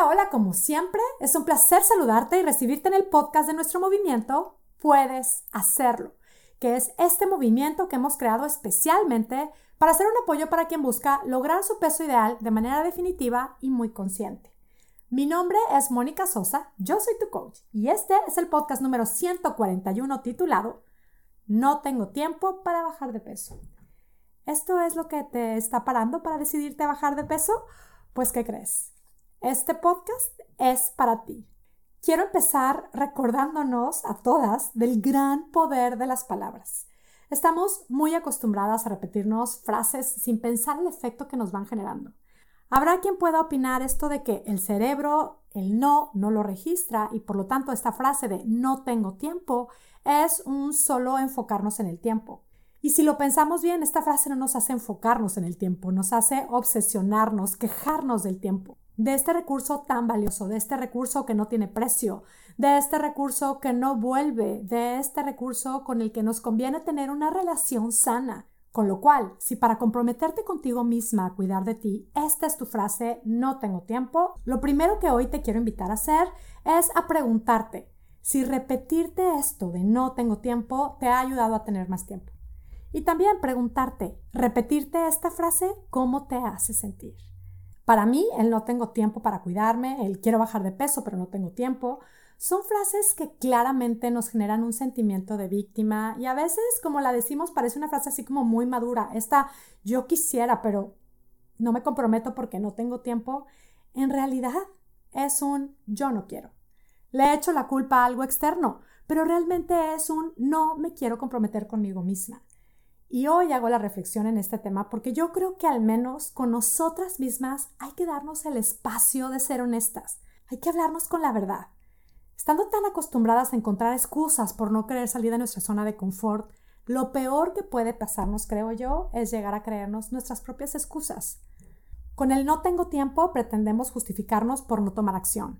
Hola, hola, como siempre, es un placer saludarte y recibirte en el podcast de nuestro movimiento Puedes hacerlo, que es este movimiento que hemos creado especialmente para ser un apoyo para quien busca lograr su peso ideal de manera definitiva y muy consciente. Mi nombre es Mónica Sosa, yo soy tu coach y este es el podcast número 141 titulado No tengo tiempo para bajar de peso. ¿Esto es lo que te está parando para decidirte bajar de peso? Pues ¿qué crees? Este podcast es para ti. Quiero empezar recordándonos a todas del gran poder de las palabras. Estamos muy acostumbradas a repetirnos frases sin pensar el efecto que nos van generando. Habrá quien pueda opinar esto de que el cerebro, el no, no lo registra y por lo tanto esta frase de no tengo tiempo es un solo enfocarnos en el tiempo. Y si lo pensamos bien, esta frase no nos hace enfocarnos en el tiempo, nos hace obsesionarnos, quejarnos del tiempo de este recurso tan valioso, de este recurso que no tiene precio, de este recurso que no vuelve, de este recurso con el que nos conviene tener una relación sana. Con lo cual, si para comprometerte contigo misma a cuidar de ti, esta es tu frase no tengo tiempo, lo primero que hoy te quiero invitar a hacer es a preguntarte si repetirte esto de no tengo tiempo te ha ayudado a tener más tiempo. Y también preguntarte, repetirte esta frase, ¿cómo te hace sentir? Para mí, el no tengo tiempo para cuidarme, el quiero bajar de peso pero no tengo tiempo, son frases que claramente nos generan un sentimiento de víctima y a veces, como la decimos, parece una frase así como muy madura. Esta yo quisiera, pero no me comprometo porque no tengo tiempo. En realidad es un yo no quiero. Le he hecho la culpa a algo externo, pero realmente es un no me quiero comprometer conmigo misma. Y hoy hago la reflexión en este tema porque yo creo que al menos con nosotras mismas hay que darnos el espacio de ser honestas. Hay que hablarnos con la verdad. Estando tan acostumbradas a encontrar excusas por no querer salir de nuestra zona de confort, lo peor que puede pasarnos, creo yo, es llegar a creernos nuestras propias excusas. Con el no tengo tiempo pretendemos justificarnos por no tomar acción.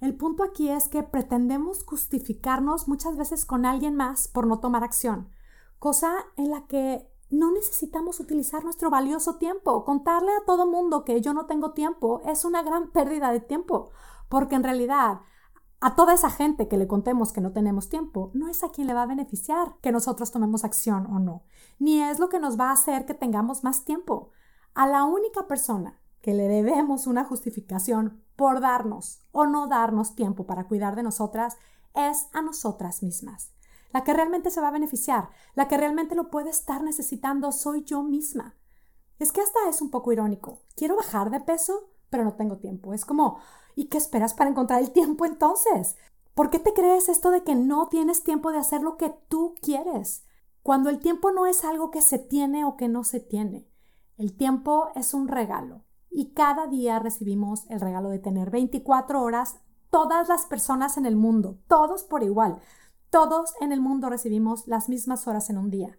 El punto aquí es que pretendemos justificarnos muchas veces con alguien más por no tomar acción cosa en la que no necesitamos utilizar nuestro valioso tiempo. Contarle a todo mundo que yo no tengo tiempo es una gran pérdida de tiempo, porque en realidad a toda esa gente que le contemos que no tenemos tiempo, no es a quien le va a beneficiar que nosotros tomemos acción o no, ni es lo que nos va a hacer que tengamos más tiempo. A la única persona que le debemos una justificación por darnos o no darnos tiempo para cuidar de nosotras es a nosotras mismas. La que realmente se va a beneficiar, la que realmente lo puede estar necesitando soy yo misma. Es que hasta es un poco irónico. Quiero bajar de peso, pero no tengo tiempo. Es como, ¿y qué esperas para encontrar el tiempo entonces? ¿Por qué te crees esto de que no tienes tiempo de hacer lo que tú quieres? Cuando el tiempo no es algo que se tiene o que no se tiene. El tiempo es un regalo y cada día recibimos el regalo de tener 24 horas todas las personas en el mundo, todos por igual. Todos en el mundo recibimos las mismas horas en un día.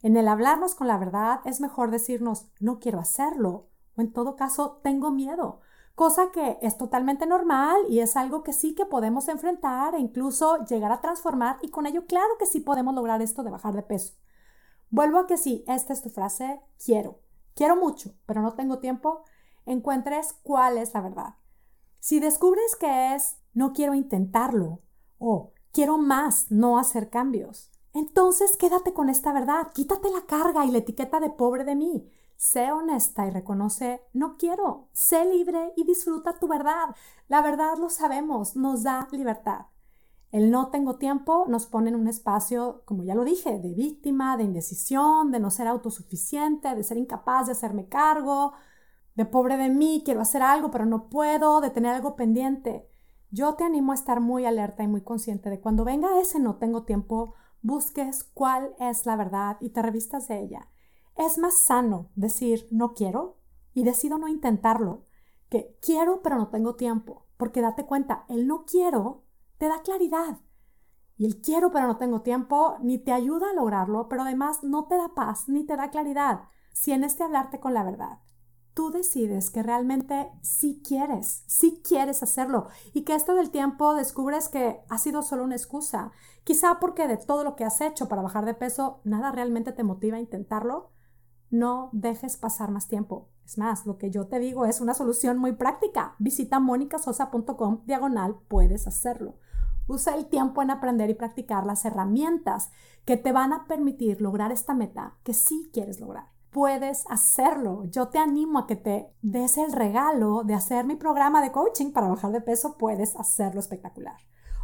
En el hablarnos con la verdad es mejor decirnos no quiero hacerlo o en todo caso tengo miedo, cosa que es totalmente normal y es algo que sí que podemos enfrentar e incluso llegar a transformar y con ello claro que sí podemos lograr esto de bajar de peso. Vuelvo a que sí, esta es tu frase, quiero. Quiero mucho, pero no tengo tiempo. Encuentres cuál es la verdad. Si descubres que es no quiero intentarlo o quiero más, no hacer cambios. Entonces quédate con esta verdad, quítate la carga y la etiqueta de pobre de mí. Sé honesta y reconoce, no quiero, sé libre y disfruta tu verdad. La verdad lo sabemos, nos da libertad. El no tengo tiempo nos pone en un espacio, como ya lo dije, de víctima, de indecisión, de no ser autosuficiente, de ser incapaz de hacerme cargo, de pobre de mí, quiero hacer algo pero no puedo, de tener algo pendiente. Yo te animo a estar muy alerta y muy consciente de cuando venga ese no tengo tiempo, busques cuál es la verdad y te revistas de ella. Es más sano decir no quiero y decido no intentarlo que quiero pero no tengo tiempo, porque date cuenta, el no quiero te da claridad. Y el quiero pero no tengo tiempo ni te ayuda a lograrlo, pero además no te da paz ni te da claridad si en este hablarte con la verdad tú decides que realmente sí quieres, sí quieres hacerlo y que esto del tiempo descubres que ha sido solo una excusa, quizá porque de todo lo que has hecho para bajar de peso, nada realmente te motiva a intentarlo, no dejes pasar más tiempo. Es más, lo que yo te digo es una solución muy práctica. Visita monicasosa.com diagonal, puedes hacerlo. Usa el tiempo en aprender y practicar las herramientas que te van a permitir lograr esta meta que sí quieres lograr. Puedes hacerlo. Yo te animo a que te des el regalo de hacer mi programa de coaching para bajar de peso. Puedes hacerlo espectacular.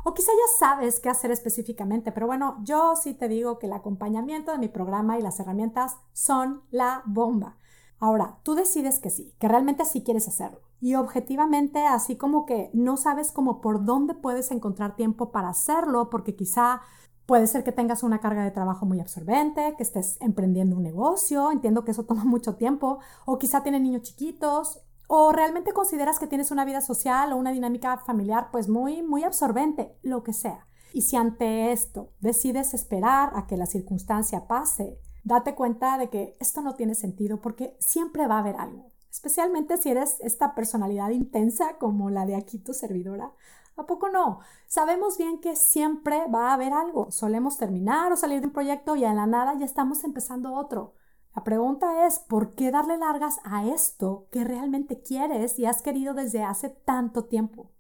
O quizá ya sabes qué hacer específicamente, pero bueno, yo sí te digo que el acompañamiento de mi programa y las herramientas son la bomba. Ahora, tú decides que sí, que realmente sí quieres hacerlo. Y objetivamente, así como que no sabes cómo por dónde puedes encontrar tiempo para hacerlo, porque quizá puede ser que tengas una carga de trabajo muy absorbente, que estés emprendiendo un negocio, entiendo que eso toma mucho tiempo, o quizá tienes niños chiquitos, o realmente consideras que tienes una vida social o una dinámica familiar pues muy, muy absorbente, lo que sea. Y si ante esto decides esperar a que la circunstancia pase, date cuenta de que esto no tiene sentido porque siempre va a haber algo. Especialmente si eres esta personalidad intensa como la de aquí tu servidora. ¿A poco no? Sabemos bien que siempre va a haber algo. Solemos terminar o salir de un proyecto y en la nada ya estamos empezando otro. La pregunta es, ¿por qué darle largas a esto que realmente quieres y has querido desde hace tanto tiempo?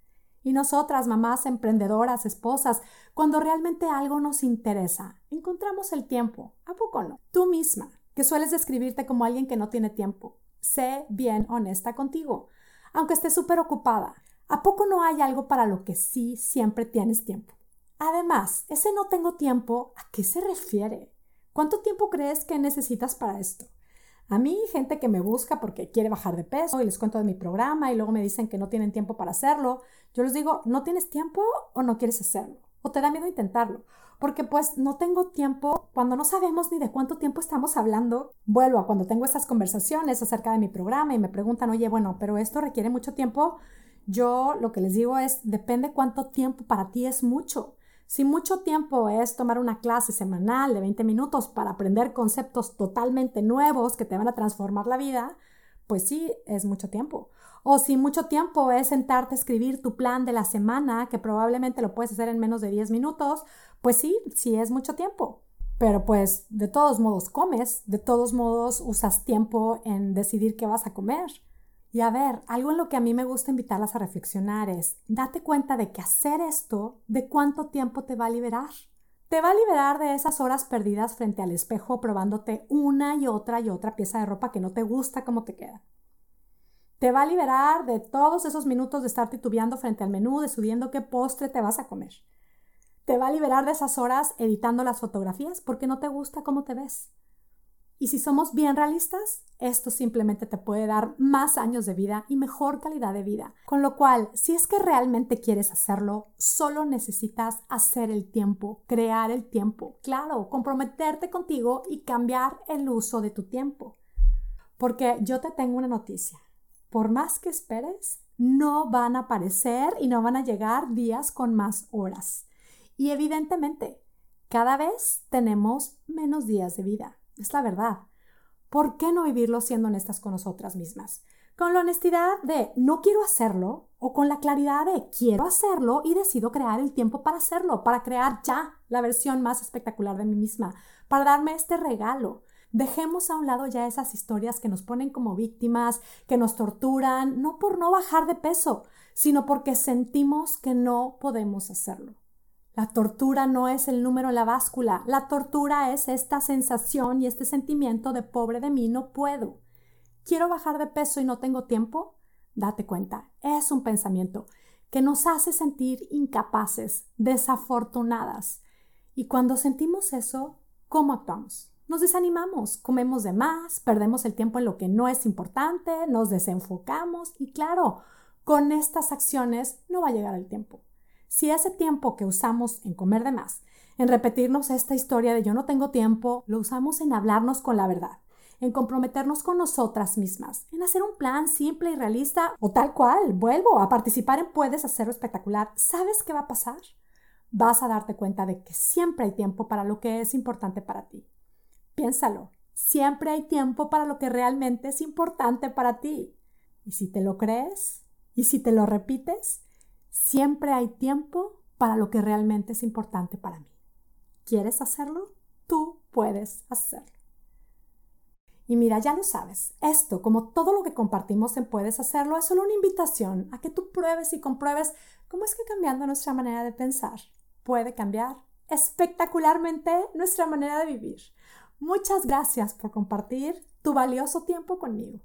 Y nosotras, mamás emprendedoras, esposas, cuando realmente algo nos interesa, encontramos el tiempo. ¿A poco no? Tú misma, que sueles describirte como alguien que no tiene tiempo, sé bien honesta contigo, aunque estés súper ocupada. ¿A poco no hay algo para lo que sí siempre tienes tiempo? Además, ese no tengo tiempo, ¿a qué se refiere? ¿Cuánto tiempo crees que necesitas para esto? A mí, gente que me busca porque quiere bajar de peso y les cuento de mi programa y luego me dicen que no tienen tiempo para hacerlo, yo les digo, ¿no tienes tiempo o no quieres hacerlo? ¿O te da miedo intentarlo? Porque pues no tengo tiempo, cuando no sabemos ni de cuánto tiempo estamos hablando, vuelvo a cuando tengo esas conversaciones acerca de mi programa y me preguntan, oye, bueno, pero esto requiere mucho tiempo, yo lo que les digo es, depende cuánto tiempo para ti es mucho. Si mucho tiempo es tomar una clase semanal de 20 minutos para aprender conceptos totalmente nuevos que te van a transformar la vida, pues sí, es mucho tiempo. O si mucho tiempo es sentarte a escribir tu plan de la semana, que probablemente lo puedes hacer en menos de 10 minutos, pues sí, sí es mucho tiempo. Pero pues de todos modos comes, de todos modos usas tiempo en decidir qué vas a comer. Y a ver, algo en lo que a mí me gusta invitarlas a reflexionar es, date cuenta de que hacer esto, ¿de cuánto tiempo te va a liberar? Te va a liberar de esas horas perdidas frente al espejo probándote una y otra y otra pieza de ropa que no te gusta cómo te queda. Te va a liberar de todos esos minutos de estar titubeando frente al menú, decidiendo qué postre te vas a comer. Te va a liberar de esas horas editando las fotografías porque no te gusta cómo te ves. Y si somos bien realistas, esto simplemente te puede dar más años de vida y mejor calidad de vida. Con lo cual, si es que realmente quieres hacerlo, solo necesitas hacer el tiempo, crear el tiempo, claro, comprometerte contigo y cambiar el uso de tu tiempo. Porque yo te tengo una noticia. Por más que esperes, no van a aparecer y no van a llegar días con más horas. Y evidentemente, cada vez tenemos menos días de vida. Es la verdad. ¿Por qué no vivirlo siendo honestas con nosotras mismas? Con la honestidad de no quiero hacerlo o con la claridad de quiero hacerlo y decido crear el tiempo para hacerlo, para crear ya la versión más espectacular de mí misma, para darme este regalo. Dejemos a un lado ya esas historias que nos ponen como víctimas, que nos torturan, no por no bajar de peso, sino porque sentimos que no podemos hacerlo. La tortura no es el número en la báscula, la tortura es esta sensación y este sentimiento de pobre de mí, no puedo. ¿Quiero bajar de peso y no tengo tiempo? Date cuenta, es un pensamiento que nos hace sentir incapaces, desafortunadas. Y cuando sentimos eso, ¿cómo actuamos? Nos desanimamos, comemos de más, perdemos el tiempo en lo que no es importante, nos desenfocamos y claro, con estas acciones no va a llegar el tiempo. Si ese tiempo que usamos en comer de más, en repetirnos esta historia de yo no tengo tiempo, lo usamos en hablarnos con la verdad, en comprometernos con nosotras mismas, en hacer un plan simple y realista o tal cual, vuelvo a participar en Puedes hacerlo espectacular, ¿sabes qué va a pasar? Vas a darte cuenta de que siempre hay tiempo para lo que es importante para ti. Piénsalo, siempre hay tiempo para lo que realmente es importante para ti. Y si te lo crees, y si te lo repites, Siempre hay tiempo para lo que realmente es importante para mí. ¿Quieres hacerlo? Tú puedes hacerlo. Y mira, ya lo sabes, esto, como todo lo que compartimos en Puedes Hacerlo, es solo una invitación a que tú pruebes y compruebes cómo es que cambiando nuestra manera de pensar puede cambiar espectacularmente nuestra manera de vivir. Muchas gracias por compartir tu valioso tiempo conmigo.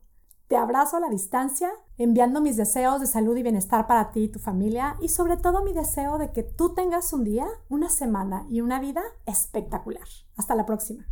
Te abrazo a la distancia, enviando mis deseos de salud y bienestar para ti y tu familia y sobre todo mi deseo de que tú tengas un día, una semana y una vida espectacular. Hasta la próxima.